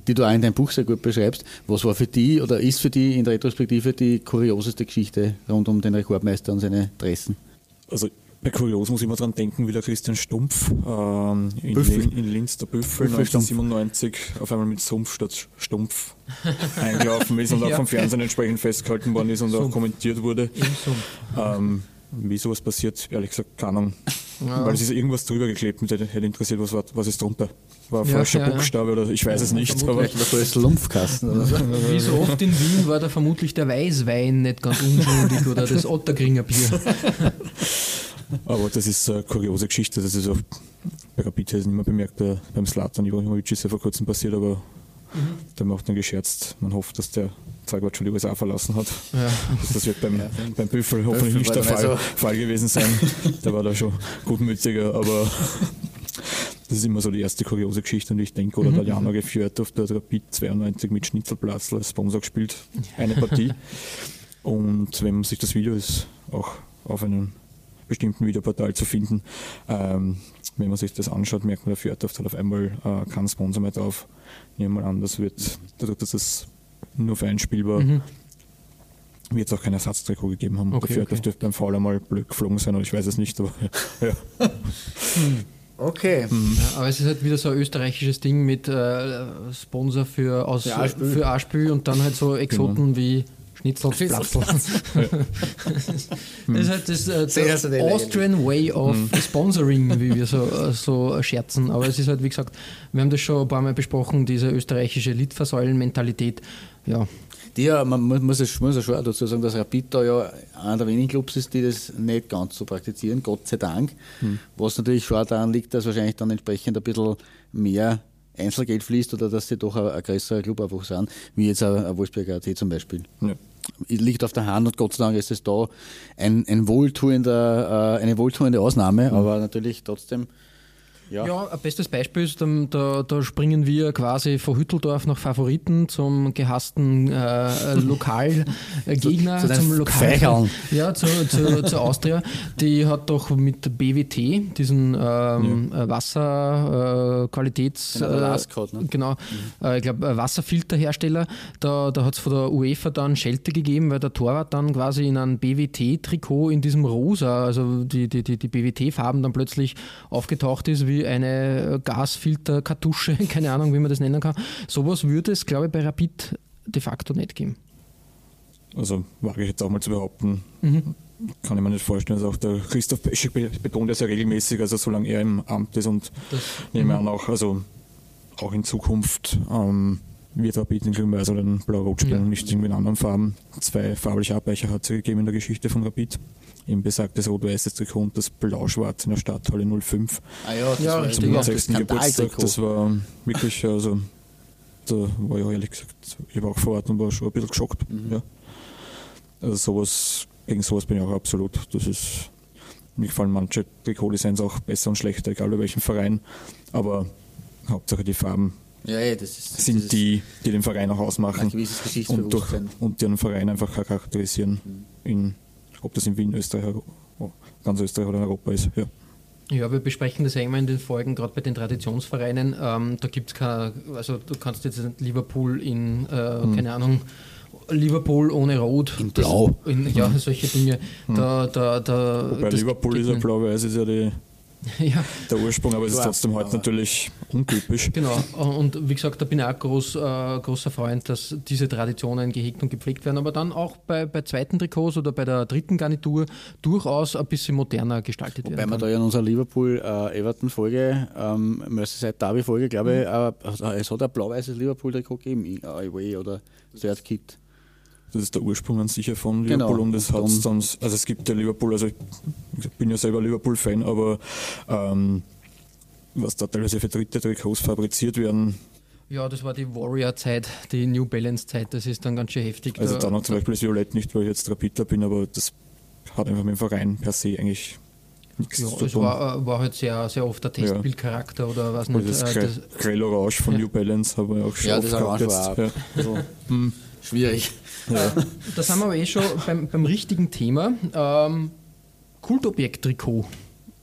die du auch in deinem Buch sehr gut beschreibst. Was war für die oder ist für die in der Retrospektive die kurioseste Geschichte rund um den Rekordmeister und seine Dressen? Also bei Kurios muss ich immer dran denken, wie der Christian Stumpf ähm, in. Lin, in Linz, der Büffel, Büffel Stumpf. 1997 auf einmal mit Sumpf statt Stumpf [laughs] eingelaufen ist und auch Ja. vom Fernsehen entsprechend festgehalten worden ist und auch Sumpf. kommentiert wurde. Ähm, wie sowas passiert, ehrlich gesagt, keine Ahnung. Ja. Weil es ist irgendwas drüber geklebt, mit hätte interessiert, was, war, was ist drunter. War ein Ja, falscher ja, ja. Buchstabe oder ich weiß es nicht. Aber Vielleicht war so ein Slumpfkasten oder so. [laughs] Wie so oft in Wien war da vermutlich der Weißwein nicht ganz unschuldig oder das Ottergringer Bier. [laughs] Aber das ist eine kuriose Geschichte. Das ist auch bei Rapid nicht mehr bemerkt. Bei, beim Slatan Ibrahimovic ist ja vor kurzem passiert, aber da macht man gescherzt. Man hofft, dass der Zeugwart schon die USA verlassen hat. Ja. Das wird beim, beim Büffel hoffentlich Büffel nicht der dann Fall, also- Fall gewesen sein. Der war da schon gutmütiger, aber das ist immer so die erste kuriose Geschichte und ich denke, oder der Jana Gefjörtov, der hat Rapid 92 mit Schnitzelplatz als Sponsor gespielt, eine Partie. [laughs] Und wenn man sich das Video ist auch auf einem bestimmten Videoportal zu finden, ähm, wenn man sich das anschaut, merkt man, der Fjörtoft hat auf einmal äh, keinen Sponsor mehr drauf. Nehmen wir mal an, das wird, dadurch, dass das nur für ein Spiel war, Mhm. wird es auch kein Ersatztrikot gegeben haben. Okay, der Fjörtoft okay. dürfte beim Foul einmal blöd geflogen sein, oder ich weiß es nicht, aber [laughs] ja. Okay. Ja, aber es ist halt wieder so ein österreichisches Ding mit äh, Sponsor für, aus, Für und dann halt so Exoten wie Schnitzel, Schnitzel, [laughs] das ist halt das äh, Sehr, lächerlich. Austrian Way of Sponsoring, wie wir so, äh, so scherzen. Aber es ist halt, wie gesagt, wir haben das schon ein paar Mal besprochen, diese österreichische Litfaßsäulen-Mentalität. Ja, Die ja, man muss, muss, es, muss ja schon dazu sagen, dass Rapid da ja einer der wenigen Clubs ist, die das nicht ganz so praktizieren, Gott sei Dank. Hm. Was natürlich schon daran liegt, dass wahrscheinlich dann entsprechend ein bisschen mehr Einzelgeld fließt oder dass sie doch ein, ein größerer Club einfach sind, wie jetzt ein, ein Wolfsberger AT zum Beispiel. Ja. Liegt auf der Hand und Gott sei Dank ist es da ein, ein wohltuender, äh, eine wohltuende Ausnahme, mhm. aber natürlich trotzdem ja. ja, ein bestes Beispiel ist, da, da, springen wir quasi von Hütteldorf nach Favoriten zum gehassten äh, Lokalgegner, [laughs] zu, zu zum Lokal. Ja, zu, zu, zu, Austria. Die hat doch mit BWT, diesen ähm, ja. Wasserqualitäts... Äh, genau, ne? genau mhm. äh, ich glaube, Wasserfilterhersteller. Da, da hat es von der UEFA dann Schelte gegeben, weil der Torwart dann quasi in einem BWT-Trikot in diesem Rosa, also die, die, die, die BWT-Farben dann plötzlich aufgetaucht ist, wie eine Gasfilterkartusche, [laughs] keine Ahnung, wie man das nennen kann. Sowas würde es, glaube ich, bei Rapid de facto nicht geben. Also wage ich jetzt auch mal zu behaupten. Mhm. Kann ich mir nicht vorstellen. Also auch der Christoph Peschek betont das ja regelmäßig, also solange er im Amt ist und das, nehme an auch, also auch in Zukunft ähm, wird Rapid in grün-weiß oder in blau-rot spielen, ja. nicht irgendwie in anderen Farben. Zwei farbliche Abweicher hat es gegeben in der Geschichte von Rapid eben besagtes rot-weißes Trikot und das blau-schwarz in der Stadthalle 05. Ah ja, das ja, war zum 60. Geburtstag. Das war wirklich, also da war ich auch ehrlich gesagt, ich war auch vor Ort und war schon ein bisschen geschockt. Mhm. Ja. Also sowas, gegen sowas bin ich auch absolut. Das ist, mir gefallen manche Trikotdesigns auch besser und schlechter, egal bei welchem Verein. Aber Hauptsache die Farben ja, ja, das ist, sind das die, die den Verein auch ausmachen und, durch, und den Verein einfach charakterisieren mhm. in ob das in Wien, Österreich, oh, ganz Österreich oder in Europa ist. Ja. Ja, wir besprechen das ja immer in den Folgen, gerade bei den Traditionsvereinen. Ähm, da gibt es keine, also du kannst jetzt Liverpool in, äh, hm. keine Ahnung, Liverpool ohne Rot. In Blau. Das, in, ja, solche Dinge. Hm. Da, da, da, Wobei Liverpool ist ja blau-weiß, ist ja die [laughs] ja. der Ursprung, aber es ist trotzdem heute natürlich untypisch. Genau, und wie gesagt, da bin ich auch groß, äh, großer Freund, dass diese Traditionen gehegt und gepflegt werden, aber dann auch bei, bei zweiten Trikots oder bei der dritten Garnitur durchaus ein bisschen moderner gestaltet Wobei werden. Wobei wir da ja in unserer Liverpool-Everton-Folge, äh, ähm, Merseyside Derby-Folge, glaube ich, mhm. äh, es hat ein blau-weißes Liverpool-Trikot gegeben, Away oder Third Kit. Das ist der Ursprung an sich von Liverpool genau. und es hat dann, also es gibt ja Liverpool, also ich bin ja selber Liverpool-Fan, aber ähm, was da teilweise für dritte Trikots fabriziert werden. Ja, das war die Warrior-Zeit, die New Balance-Zeit, das ist dann ganz schön heftig. Also da noch zum Beispiel das Violett nicht, weil ich jetzt Rapidler bin, aber das hat einfach mit dem Verein per se eigentlich nichts ja, zu tun. Es war, war halt sehr, sehr oft der Testbildcharakter ja. oder was nicht. Das, äh, das Grell Orange von ja. New Balance habe ich auch schon ja, oft das gehabt jetzt. Ja. Also, [laughs] hm, schwierig. Ja. [laughs] Da sind wir aber eh schon beim, beim richtigen Thema. Ähm, Kultobjekt-Trikot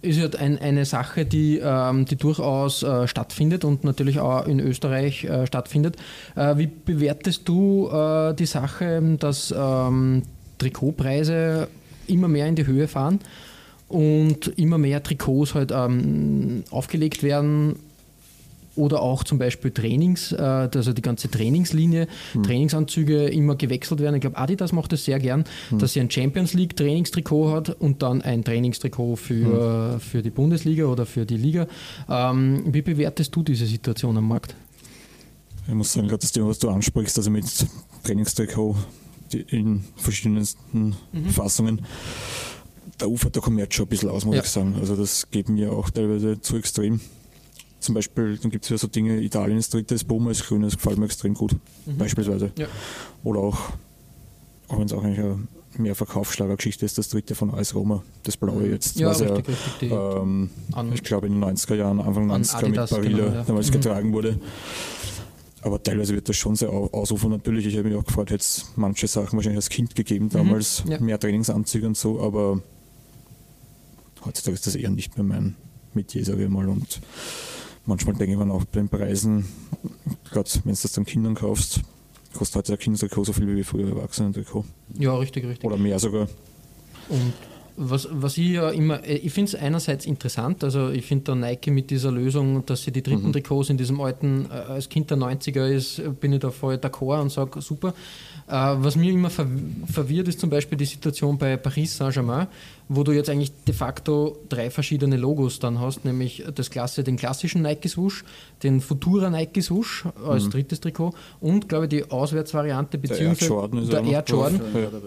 ist ja ein, eine Sache, die, ähm, die durchaus äh, stattfindet und natürlich auch in Österreich äh, stattfindet. Äh, wie bewertest du äh, die Sache, dass ähm, Trikotpreise immer mehr in die Höhe fahren und immer mehr Trikots halt ähm, aufgelegt werden oder auch zum Beispiel Trainings, äh, also die ganze Trainingslinie, hm. Trainingsanzüge immer gewechselt werden. Ich glaube, Adidas macht das sehr gern, hm. dass sie ein Champions League Trainingstrikot hat und dann ein Trainingstrikot für, hm. für die Bundesliga oder für die Liga. Ähm, wie bewertest du diese Situation am Markt? Ich muss sagen, gerade das Thema, was du ansprichst, also mit Trainingstrikot in verschiedensten mhm. Fassungen, da ufert der Kommerz schon ein bisschen aus, muss ja. ich sagen. Also das geht mir auch teilweise zu extrem. Zum Beispiel, dann gibt es ja so Dinge, Italien ist drittes, Puma ist grün, das gefällt mir extrem gut, mhm. beispielsweise. Ja. Oder auch, auch wenn es auch eigentlich eine mehr Verkaufsschlagergeschichte ist, das dritte von AS Roma, das blaue mhm. jetzt, ja, was richtig, ja, ähm, ich glaube in den 90er Jahren, Anfang 90er mit Barilla genau, ja. damals mhm. getragen wurde. Aber teilweise wird das schon sehr ausufern. Natürlich, ich habe mich auch gefreut, hätte es manche Sachen wahrscheinlich als Kind gegeben mhm. damals, mhm. mehr Trainingsanzüge und so, aber heutzutage ist das eher nicht mehr mein Metier, sage ich mal. Und manchmal denke ich mir auch bei den Preisen, gerade wenn du das dann Kindern kaufst, kostet heute ein Kindertrikot so viel wie früher Erwachsenen-Trikot. Ja, richtig, richtig. Oder mehr sogar. Und Was, was ich ja immer, äh, ich finde es einerseits interessant, also ich finde da Nike mit dieser Lösung, dass sie die dritten mhm. Trikots in diesem alten, äh, als Kind der 90er ist, bin ich da voll d'accord und sage, super. Äh, was mir immer verwirrt, ist zum Beispiel die Situation bei Paris Saint-Germain, wo du jetzt eigentlich de facto drei verschiedene Logos dann hast, nämlich das Klasse, den klassischen Nike-Swoosh, den Futura Nike-Swoosh als mhm. drittes Trikot und, glaube ich, die Auswärtsvariante beziehungsweise der Air Jordan. der Air Jordan. Ja. Genau.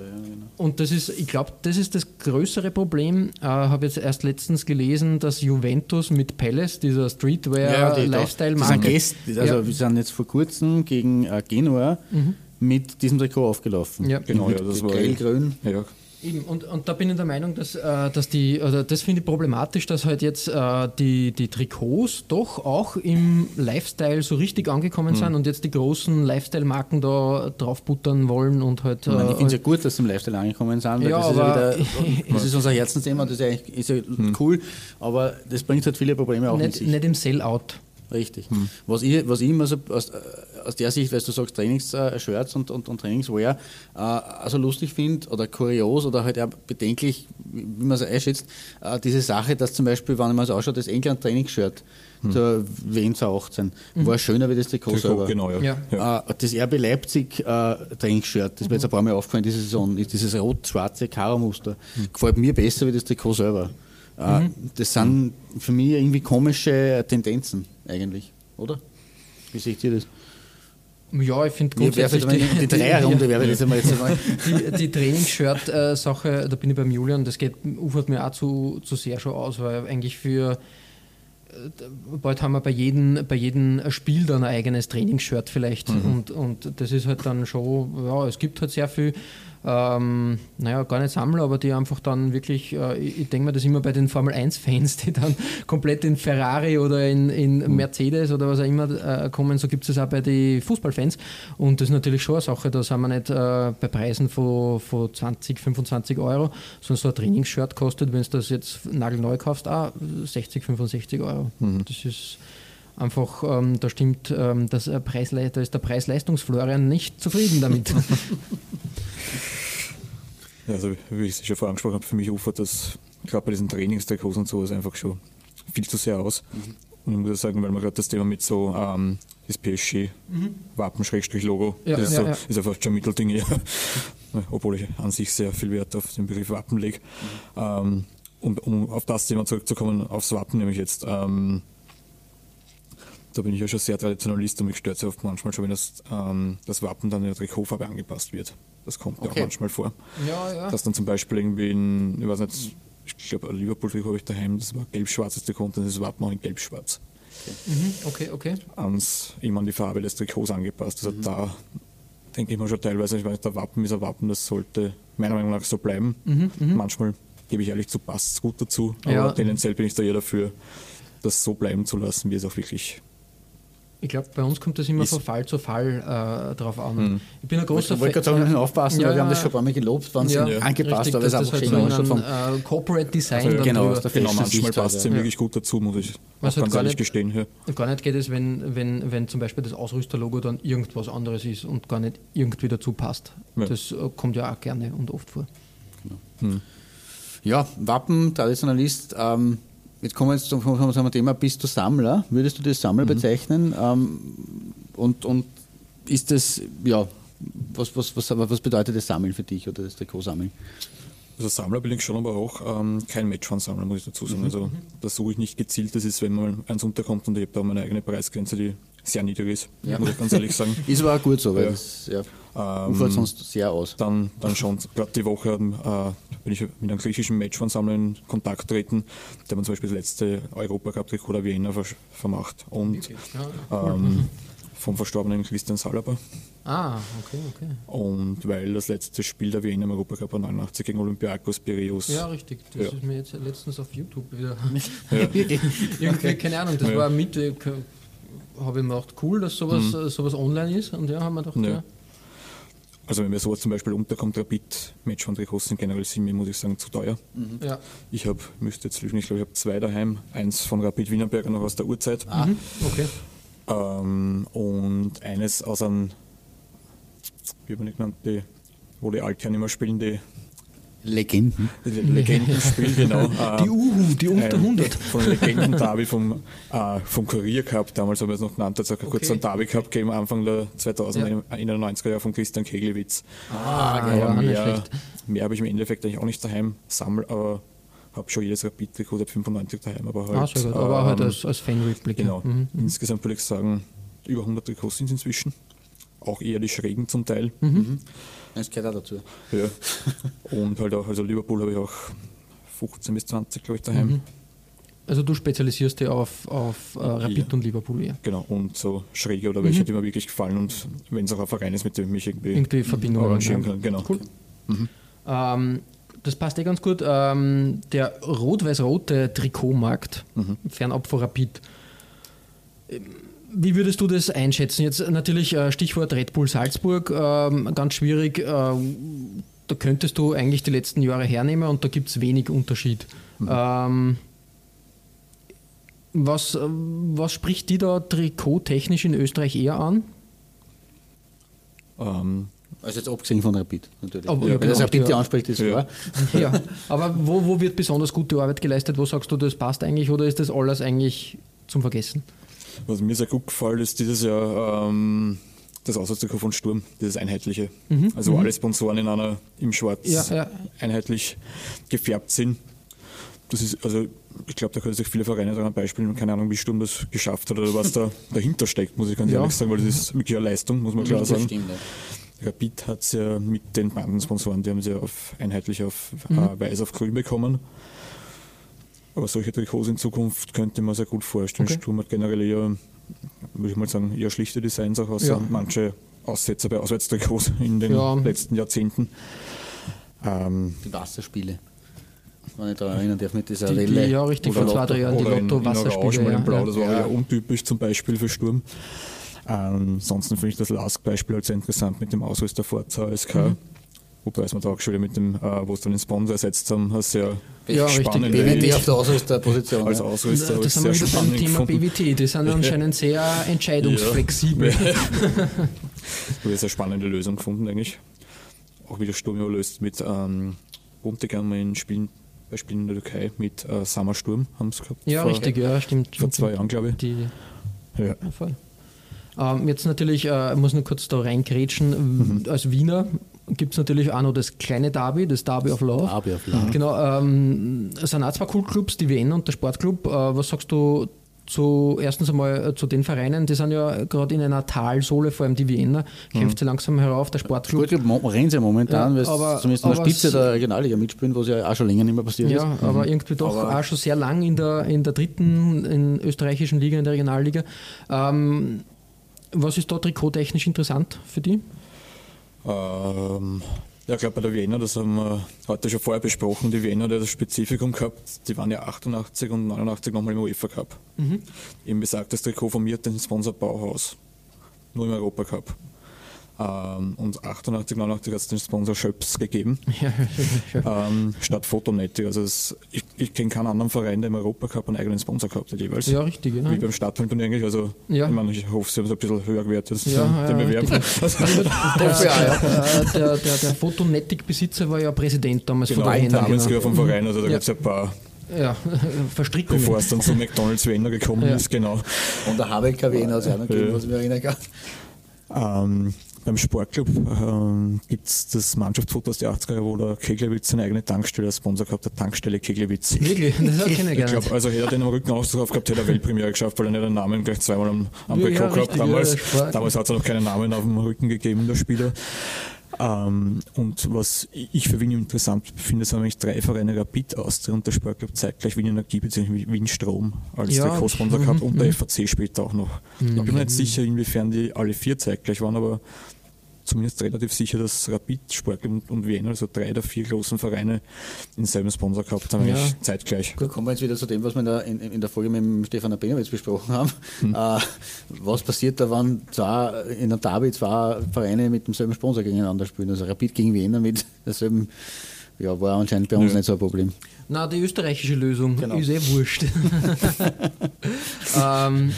Und das ist, ich glaube, das ist das größere Problem. Ich äh, habe jetzt erst letztens gelesen, dass Juventus mit Palace, dieser Streetwear-Lifestyle-Marke... Ja, also ja. wir sind jetzt vor kurzem gegen äh, Genua mhm. Mit diesem Trikot aufgelaufen. Ja, genau. Ja, das war grün. Ja, Eben, und, und da bin ich der Meinung, dass, äh, dass die, oder das finde ich problematisch, dass halt jetzt äh, die, die Trikots doch auch im Lifestyle so richtig angekommen mhm. sind und jetzt die großen Lifestyle-Marken da draufbuttern wollen und halt. Äh, ich, finde es ja gut, dass sie im Lifestyle angekommen sind, weil ja, das, ist ja wieder, [laughs] das ist unser Herzensthema, das ist ja, ist ja mhm. cool, aber das bringt halt viele Probleme auch nicht, mit sich. Nicht im Sell-Out. Richtig. Hm. Was, ich, was ich immer so äh, aus der Sicht, weil du sagst Trainingsshirts und, und, und Trainingswear, äh, also lustig finde oder kurios oder halt auch bedenklich, wie man es einschätzt, äh, diese Sache, dass zum Beispiel, wenn man es anschaut, das England-Trainingsshirt hm. der WM 2018 mhm. war schöner wie das Trikot, selber. Genau, ja. Ja. Äh, das RB Leipzig äh, Trainingsshirt, das mhm. mir jetzt ein paar Mal aufgefallen diese Saison, ist dieses rot-schwarze Karo-Muster. Mhm. Gefällt mir besser wie das Trikot selber. Äh, mhm. Das sind für mich irgendwie komische Tendenzen eigentlich, oder? Wie seht ihr das? Ja, ich finde grundsätzlich die, die, die Dreierrunde wäre das einmal jetzt einmal. [laughs] Die, die Trainingsshirt-Sache, da bin ich beim Julian, das geht, ufert mir auch zu, zu sehr schon aus, weil eigentlich für äh, bald haben wir bei jedem, bei jedem Spiel dann ein eigenes Trainingsshirt vielleicht mhm. und, und das ist halt dann schon, ja, es gibt halt sehr viel ähm, naja, gar nicht sammeln, aber die einfach dann wirklich, äh, ich, denke mir das immer bei den Formel 1-Fans, die dann [laughs] komplett in Ferrari oder in, in mhm. Mercedes oder was auch immer äh, kommen, so gibt es das auch bei den Fußballfans. Und das ist natürlich schon eine Sache, da sind wir nicht äh, bei Preisen von, von 20, 25 Euro, sondern so ein Trainingsshirt kostet, wenn du das jetzt nagelneu kaufst, auch 60, 65 Euro. Mhm. Das ist einfach, ähm, da stimmt, ähm, das Preis, da ist der Preis-Leistungsflorian nicht zufrieden damit. [laughs] Ja, also wie ich es schon vorher angesprochen habe, für mich ufert das gerade bei diesen Trainingstrikots und sowas einfach schon viel zu sehr aus. Mhm. Und ich muss sagen, weil man gerade das Thema mit so ähm, das PSG-Wappen-Logo, ja, das ist, ja, so, ja. ist einfach schon ein Mittelding, ja. [laughs] obwohl ich an sich sehr viel Wert auf den Begriff Wappen lege. Mhm. Ähm, um, um auf das Thema zurückzukommen, aufs Wappen nämlich jetzt. Ähm, da bin ich ja schon sehr Traditionalist und mich stört es oft manchmal schon, wenn das, ähm, das Wappen dann in der Trikotfarbe angepasst wird. Das kommt okay. ja auch manchmal vor. Ja, ja. Dass dann zum Beispiel irgendwie in, ich weiß nicht, ich glaube, Liverpool-Trikot habe ich daheim, das war gelb-schwarzes Trikot und dann ist das Wappen auch in gelb-schwarz. Okay. Mhm, okay, Ans, immer an die Farbe des Trikots angepasst. Also mhm. da denke ich mir schon teilweise, ich weiß, der Wappen ist ein Wappen, das sollte meiner Meinung nach so bleiben. Mhm, mhm. Manchmal gebe ich ehrlich zu, passt es gut dazu, aber ja. tendenziell bin ich da eher dafür, das so bleiben zu lassen, wie es auch wirklich ich glaube, bei uns kommt das immer von Fall zu Fall äh, drauf an. Hm. Ich bin ein großer Ich wollte gerade sagen, wir aufpassen, ja, weil wir haben das schon ein paar Mal gelobt, wann ja, sie angepasst, richtig, aber es ist einfach halt schön so vom äh, Corporate Design. Also, genau, aus der genau, manchmal passt es ja. wirklich gut dazu, muss ich Was halt ganz ehrlich nicht, gestehen. Ja. Gar nicht geht es, wenn, wenn, wenn zum Beispiel das Ausrüsterlogo dann irgendwas anderes ist und gar nicht irgendwie dazu passt. Das äh, kommt ja auch gerne und oft vor. Genau. Hm. Ja, Wappen, Traditionalist, ähm, Jetzt kommen wir jetzt zum, zum Thema, bist du Sammler? Würdest du das Sammler mhm. bezeichnen? Ähm, und, und ist das, ja, was, was, was, was bedeutet das Sammeln für dich oder das Trikot-Sammeln? Also Sammler bin ich schon, aber auch ähm, kein Matchfan-Sammler, muss ich dazu sagen. Mhm. Also da suche ich nicht gezielt, das ist, wenn mal eins unterkommt und ich habe da meine eigene Preisgrenze, die sehr niedrig ist, ja. muss ich ganz ehrlich sagen. [laughs] ist aber auch gut so, weil ja. das ja, ähm, ufert sonst sehr aus. Dann, dann schon, gerade die Woche äh, bin ich mit einem griechischen Matchfan-Sammler in Kontakt treten, der man zum Beispiel das letzte Europacup-Trikot oder Vienna vermacht und ja, ähm, vom verstorbenen Christian Salaba. Ah, okay, okay. Und weil das letzte Spiel der Wiener im Europacup war 89 gegen Olympiakos Piraeus. Ja, richtig. Das ja. ist mir jetzt letztens auf YouTube wieder. Ja. [laughs] Irgendwie, keine Ahnung, das war Mitte habe ich mir gedacht, cool, dass sowas, mhm. sowas online ist. Und ja, haben wir gedacht, ja. ja. Also wenn mir sowas zum Beispiel unterkommt, Rapid, Match von Trikots sind generell sind mir, muss ich sagen, zu teuer. Mhm. Ja. Ich habe, müsste jetzt lügen, ich glaube, ich habe zwei daheim. Eins von Rapid Wienerberger noch aus der Urzeit. Ah, mhm. okay. Ähm, und eines aus einem, wie man nicht genannt, die, wo die Altherren immer spielen, die Legenden. Legendenspiel, [laughs] genau. Die Uhu, die unter 100. Von einem Legenden-Derby vom, äh, vom Kurier Cup, damals haben wir es noch genannt, hat es auch kurz Okay. einen Derby Cup gegeben, Anfang der 2091er Jahre von Christian Keglewitz. Ah, aber ja, mehr, mehr habe ich im Endeffekt eigentlich auch nicht daheim sammel, aber habe schon jedes Rapid-Trikot seit 95 daheim, aber halt. Ah, sehr gut. Aber halt ähm, als, als Fanrückblick. ja. Genau. Mhm. Insgesamt würde ich sagen, über 100 Trikots sind es inzwischen. Auch eher die Schrägen zum Teil. Mhm. Das gehört auch dazu. Ja. [laughs] Und halt auch, also Liverpool habe ich auch 15 bis 20, glaube ich, daheim. Mhm. Also du spezialisierst dich auf, auf äh, Rapid Ja. und Liverpool, ja. Genau, und so Schräge oder welche, die mir wirklich gefallen und wenn es auch ein Verein ist, mit dem ich mich irgendwie, Mhm. Irgendwie Verbindung arrangieren kann. Genau. Cool. Ähm, das passt eh ganz gut. Ähm, der rot-weiß-rote Trikotmarkt, Mhm. fernab von Rapid. Ähm, Wie würdest du das einschätzen? Jetzt natürlich äh, Stichwort Red Bull Salzburg, ähm, ganz schwierig. ähm, da könntest du eigentlich die letzten Jahre hernehmen und da gibt es wenig Unterschied. Mhm. Ähm, was, äh, was spricht die da trikottechnisch in Österreich eher an? Ähm, Also jetzt abgesehen von Rapid, natürlich. Aber Wenn ja, das genau, Rapid die anspricht, ist Ja. klar. [laughs] Ja, aber wo, wo wird besonders gute Arbeit geleistet? Wo sagst du, das passt eigentlich oder ist das alles eigentlich zum Vergessen? Was mir sehr gut gefällt, ist dieses Jahr ähm, das Auswärtstrikot von Sturm, dieses einheitliche. Also wo alle Sponsoren in einer im Schwarz Mhm. Ja, ja. einheitlich gefärbt sind. Das ist, also ich glaube, da können sich viele Vereine daran beispielen, keine Ahnung, wie Sturm das geschafft hat oder was da [laughs] dahinter steckt, muss ich ganz Ja. ehrlich sagen, weil das ist wirklich eine Leistung, muss man klar Das sagen. stimmt. Rapid hat es ja mit den Bandensponsoren, die haben sie ja auf, einheitlich auf Mhm. äh, weiß auf grün bekommen. Aber solche Trikots in Zukunft könnte man sehr gut vorstellen. Okay. Sturm hat generell eher, würde ich mal sagen, eher schlichte Designs auch außer Ja. manche Aussetzer bei Auswärtstrikots in den Ja. letzten Jahrzehnten. Ähm, Die Wasserspiele. Wenn ich daran erinnern darf, mit dieser Die, die, Welle. ja, richtig, vor oder zwei, drei Jahren die Lotto-Wasserspiele. in Blau, Ja, das ja. war ja untypisch zum Beispiel für Sturm. Ähm, ansonsten finde ich das Lask-Beispiel halt sehr interessant mit dem Ausrüster Forza ASK. Mhm. Wobei es mir da auch schon wieder mit dem, äh, wo es dann den Sponsor ersetzt haben, eine sehr Ja, richtig. spannende BWT auf der Ausrüsterposition. als ja. Ausrüster Das sind wir sehr wieder beim spannend Thema gefunden. BWT. Die sind [laughs] anscheinend sehr entscheidungsflexibel. Habe ich eine sehr spannende Lösung gefunden eigentlich. Auch wie der Sturm überlöst mit ähm, Buntigam in Spielen, bei Spielen in der Türkei mit äh, Summersturm haben sie gehabt. Ja, vor, richtig, ja, stimmt. Vor stimmt. zwei Jahren, glaube ich. Die, Ja. ja, voll. Ähm, jetzt natürlich, äh, muss nur kurz da reingrätschen, Mhm. als Wiener gibt es natürlich auch noch das kleine Derby, das Derby of Love. Derby of Love. Genau, ähm, es sind auch zwei Kultclubs, die Vienna und der Sportclub. Äh, was sagst du zu, erstens einmal äh, zu den Vereinen, die sind ja gerade in einer Talsohle, vor allem die Vienna, kämpft sie langsam herauf, der Sportclub. Glaube, rennen sie momentan, Ja, weil sie zumindest in der Spitze der Regionalliga mitspielen, was ja auch schon länger nicht mehr passiert Ja, ist. aber irgendwie doch Aber- auch schon sehr lang in der, in der dritten, in österreichischen Liga, in der Regionalliga. Ähm, was ist da trikottechnisch interessant für die? Ähm, ja, ich glaube bei der Wiener, das haben wir heute schon vorher besprochen, die Wiener, die hat das Spezifikum gehabt, die waren ja 88 und 89 nochmal im UEFA Cup. Eben besagtes Trikot formiert den Sponsor Bauhaus, nur im Europa Cup. Ähm, und 88, 89 hat es den Sponsor Schöps gegeben. [laughs] Ja, ähm, statt Fotonetti. Also es, ich, ich kenne keinen anderen Verein, der im Europacup einen eigenen Sponsor gehabt hat jeweils. ja richtig. Ja. Wie beim Stadtturnier eigentlich. Also Ja. ich, meine, ich hoffe, sie haben es ein bisschen höher gewertet, Ja, ja, den Bewerb. [laughs] Der, der, der, der Fotonetic-Besitzer war ja Präsident damals Genau, von der. Namensgeber vom Verein, also da Ja. gab es ja ein paar, Ja, [laughs] Verstrickungen. bevor es dann zu McDonalds Wiener gekommen Ja. ist, genau. Und der Habeck KW hat es auch noch gegeben, Ja. was ich mich erinnern kann. Ähm, beim Sportclub ähm, gibt es das Mannschaftsfoto aus den 80er Jahren, wo der Keglewitz seine eigene Tankstelle als Sponsor gehabt hat, Tankstelle Keglewitz. Wirklich, das [laughs] kenne ich Ich gar nicht. glaube, also hätte er den am Rücken auch drauf gehabt, hätte er Weltpremiere geschafft, weil er nicht den Namen gleich zweimal am, am Ja, Trikot ja, gehabt ja, damals. damals hat es noch keinen Namen auf dem Rücken gegeben, der Spieler. Ähm, und was ich für Wien interessant finde, sind eigentlich drei Vereine, Rapid, Austria und der Sportclub zeitgleich Wien Energie bzw. Wien Strom als Ja, Trikotsponsor mhm, gehabt und der mhm. FAC später auch noch. Ich bin mir nicht sicher, inwiefern die alle vier zeitgleich waren, aber zumindest relativ sicher, dass Rapid, Sportclub und- und Wien, also drei der vier großen Vereine, denselben Sponsor gehabt haben, Ja. eigentlich zeitgleich. Da kommen wir jetzt wieder zu dem, was wir in der, in, in der Folge mit dem Stefan Abenowitz besprochen haben. Hm. Äh, was passiert da, wenn zwei, in einem Derby zwei Vereine mit demselben Sponsor gegeneinander spielen? Also Rapid gegen Wiener mit [laughs] derselben, ja, war anscheinend bei uns Ja. nicht so ein Problem. Na, die österreichische Lösung Genau. ist eh wurscht. [laughs] ähm,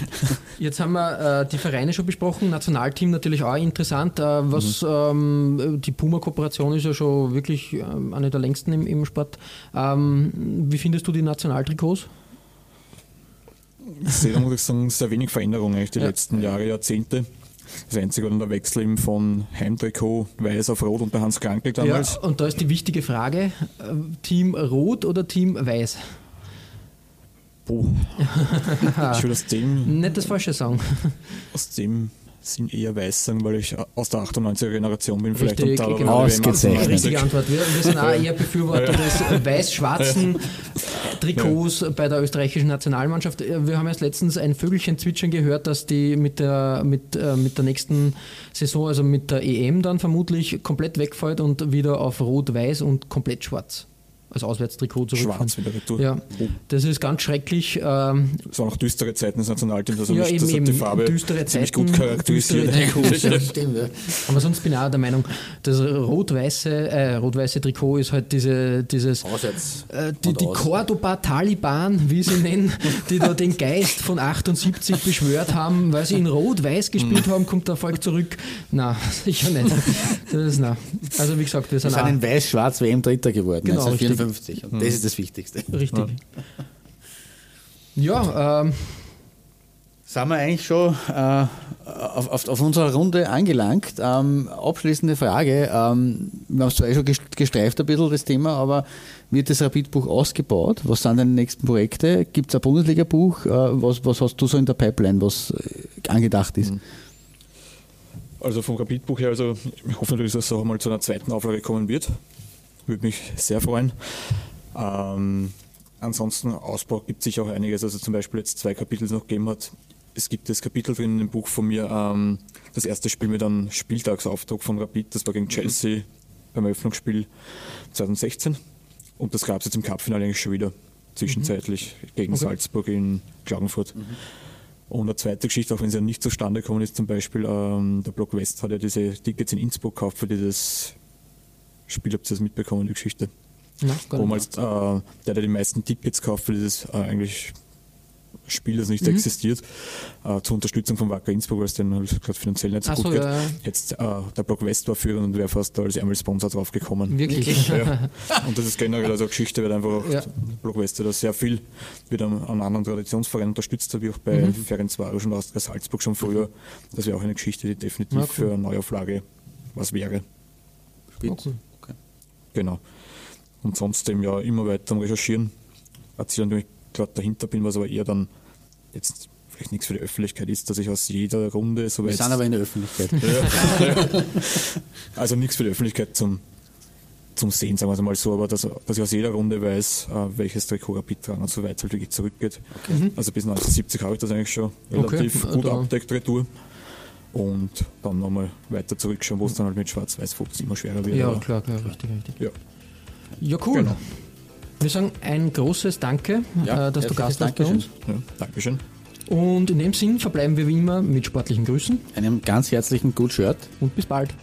jetzt haben wir äh, die Vereine schon besprochen, Nationalteam natürlich auch interessant. Äh, was ähm, die Puma-Kooperation ist ja schon wirklich ähm, eine der längsten im, im Sport. Ähm, wie findest du die Nationaltrikots? Ich sehe da, muss ich sagen, sehr wenig Veränderung eigentlich die Ja. letzten Jahre, Jahrzehnte. Das einzige war dann der Wechsel eben von Heimtrikot weiß auf rot unter Hans Krankel damals. Ja, und da ist die wichtige Frage: äh, Team Rot oder Team Weiß? Boah. [laughs] ich würde aus dem, Nicht das falsche sagen. aus dem Sinn eher weiß sagen, weil ich aus der 98er Generation bin. Vielleicht Richtig, und da genau. Ausgezeichnet. Richtige 98. Antwort. Wir, wir sind auch eher Befürworter des weiß-schwarzen [laughs] Trikots bei der österreichischen Nationalmannschaft. Wir haben erst letztens ein Vögelchen zwitschern gehört, dass die mit der, mit, äh, mit der nächsten Saison, also mit der EM dann vermutlich komplett wegfällt und wieder auf rot-weiß und komplett schwarz als Auswärtstrikot zurückkommt. Schwarz wieder retour. Ja, das ist ganz schrecklich. Ähm, Das waren auch düstere Zeiten des Nationalteams, also Ja, nicht, eben, das eben. die Farbe Düstere ziemlich Zeiten, gut charakterisiert. düstere Trikots, ja. [laughs] Stimmt, ja. Aber sonst bin ich auch der Meinung, das rot-weiße äh, rot-weiße Trikot ist halt diese, dieses Auswärts äh, die, die. Cordoba-Taliban, wie sie nennen, die da den Geist von 78 beschwört haben, weil sie in rot-weiß gespielt haben, kommt der Erfolg zurück. Na, sicher nicht. Das ist na. Also wie gesagt, wir Wir sind sind auch in Weiß-Schwarz WM Dritter geworden, Genau, 1954. Und das ist das Wichtigste. richtig. Ja, ähm, Sind wir eigentlich schon äh, auf, auf, auf unserer Runde angelangt. Ähm, abschließende Frage. Ähm, wir haben es zwar eh schon ges- gestreift ein bisschen das Thema, aber wird das Rapid-Buch ausgebaut? Was sind deine nächsten Projekte? Gibt es ein Bundesliga-Buch? Äh, was, was hast du so in der Pipeline, was äh, angedacht ist? Also vom Rapidbuch her, also ich hoffe natürlich, dass es auch mal zu einer zweiten Auflage kommen wird. Würde mich sehr freuen. Ähm, ansonsten Ausbau gibt es sicher auch einiges. Also zum Beispiel jetzt zwei Kapitel noch gegeben hat. Es gibt das Kapitel drin in dem Buch von mir, ähm, das erste Spiel mit einem Spieltagsaufdruck von Rapid, das war gegen Chelsea beim Eröffnungsspiel 2016. Und das gab es jetzt im Cupfinale eigentlich schon wieder, zwischenzeitlich gegen Okay. Salzburg in Klagenfurt. Und eine zweite Geschichte, auch wenn sie ja nicht zustande gekommen ist, zum Beispiel, ähm, der Block West hat ja diese Tickets in Innsbruck gekauft für dieses Spiel, habt ihr das mitbekommen, die Geschichte? na, gar Wo nicht. man als, äh, der, der die meisten Tickets kauft für dieses äh, eigentlich Spiel, das Mhm. nicht existiert, äh, zur Unterstützung von Wacker Innsbruck, weil es denen halt gerade finanziell nicht so Ach gut so, geht. ja, ja. Jetzt äh, der Block West war führend und wäre fast als Ärmel-Sponsor drauf gekommen. Wirklich? [laughs] Ja. [laughs] Und das ist generell also eine Geschichte, wird einfach auch Ja. Block West da sehr viel wird an, an anderen Traditionsvereinen unterstützt, wie auch bei Mhm. Ferencvaros und Austria Salzburg schon früher. Das wäre auch eine Geschichte, die definitiv cool. für eine Neuauflage was wäre. Spitz. Okay. Genau. Und sonst eben ja immer weiter am Recherchieren. Wenn ich gerade dahinter bin, was aber eher dann jetzt vielleicht nichts für die Öffentlichkeit ist, dass ich aus jeder Runde so Wir weit sind aber in der Öffentlichkeit. [laughs] [laughs] Also nichts für die Öffentlichkeit zum, zum Sehen, sagen wir es mal so, aber dass, dass ich aus jeder Runde weiß, äh, welches Trikot Rapid tragen und so weiter halt wirklich zurückgeht. Also bis 1970 habe ich das eigentlich schon relativ Okay, gut abdeckt, Retour. Und dann nochmal weiter zurückschauen, wo es dann halt mit Schwarz-Weiß-Fotos immer schwerer wird. Ja, klar, klar, richtig, richtig. Ja. Ja, cool. Genau. Wir sagen ein großes Danke, Ja, äh, dass du Gast warst bei uns. Dankeschön. Ja, Dankeschön. Und in dem Sinn verbleiben wir wie immer mit sportlichen Grüßen Einem ganz herzlichen Good Shirt. und bis bald.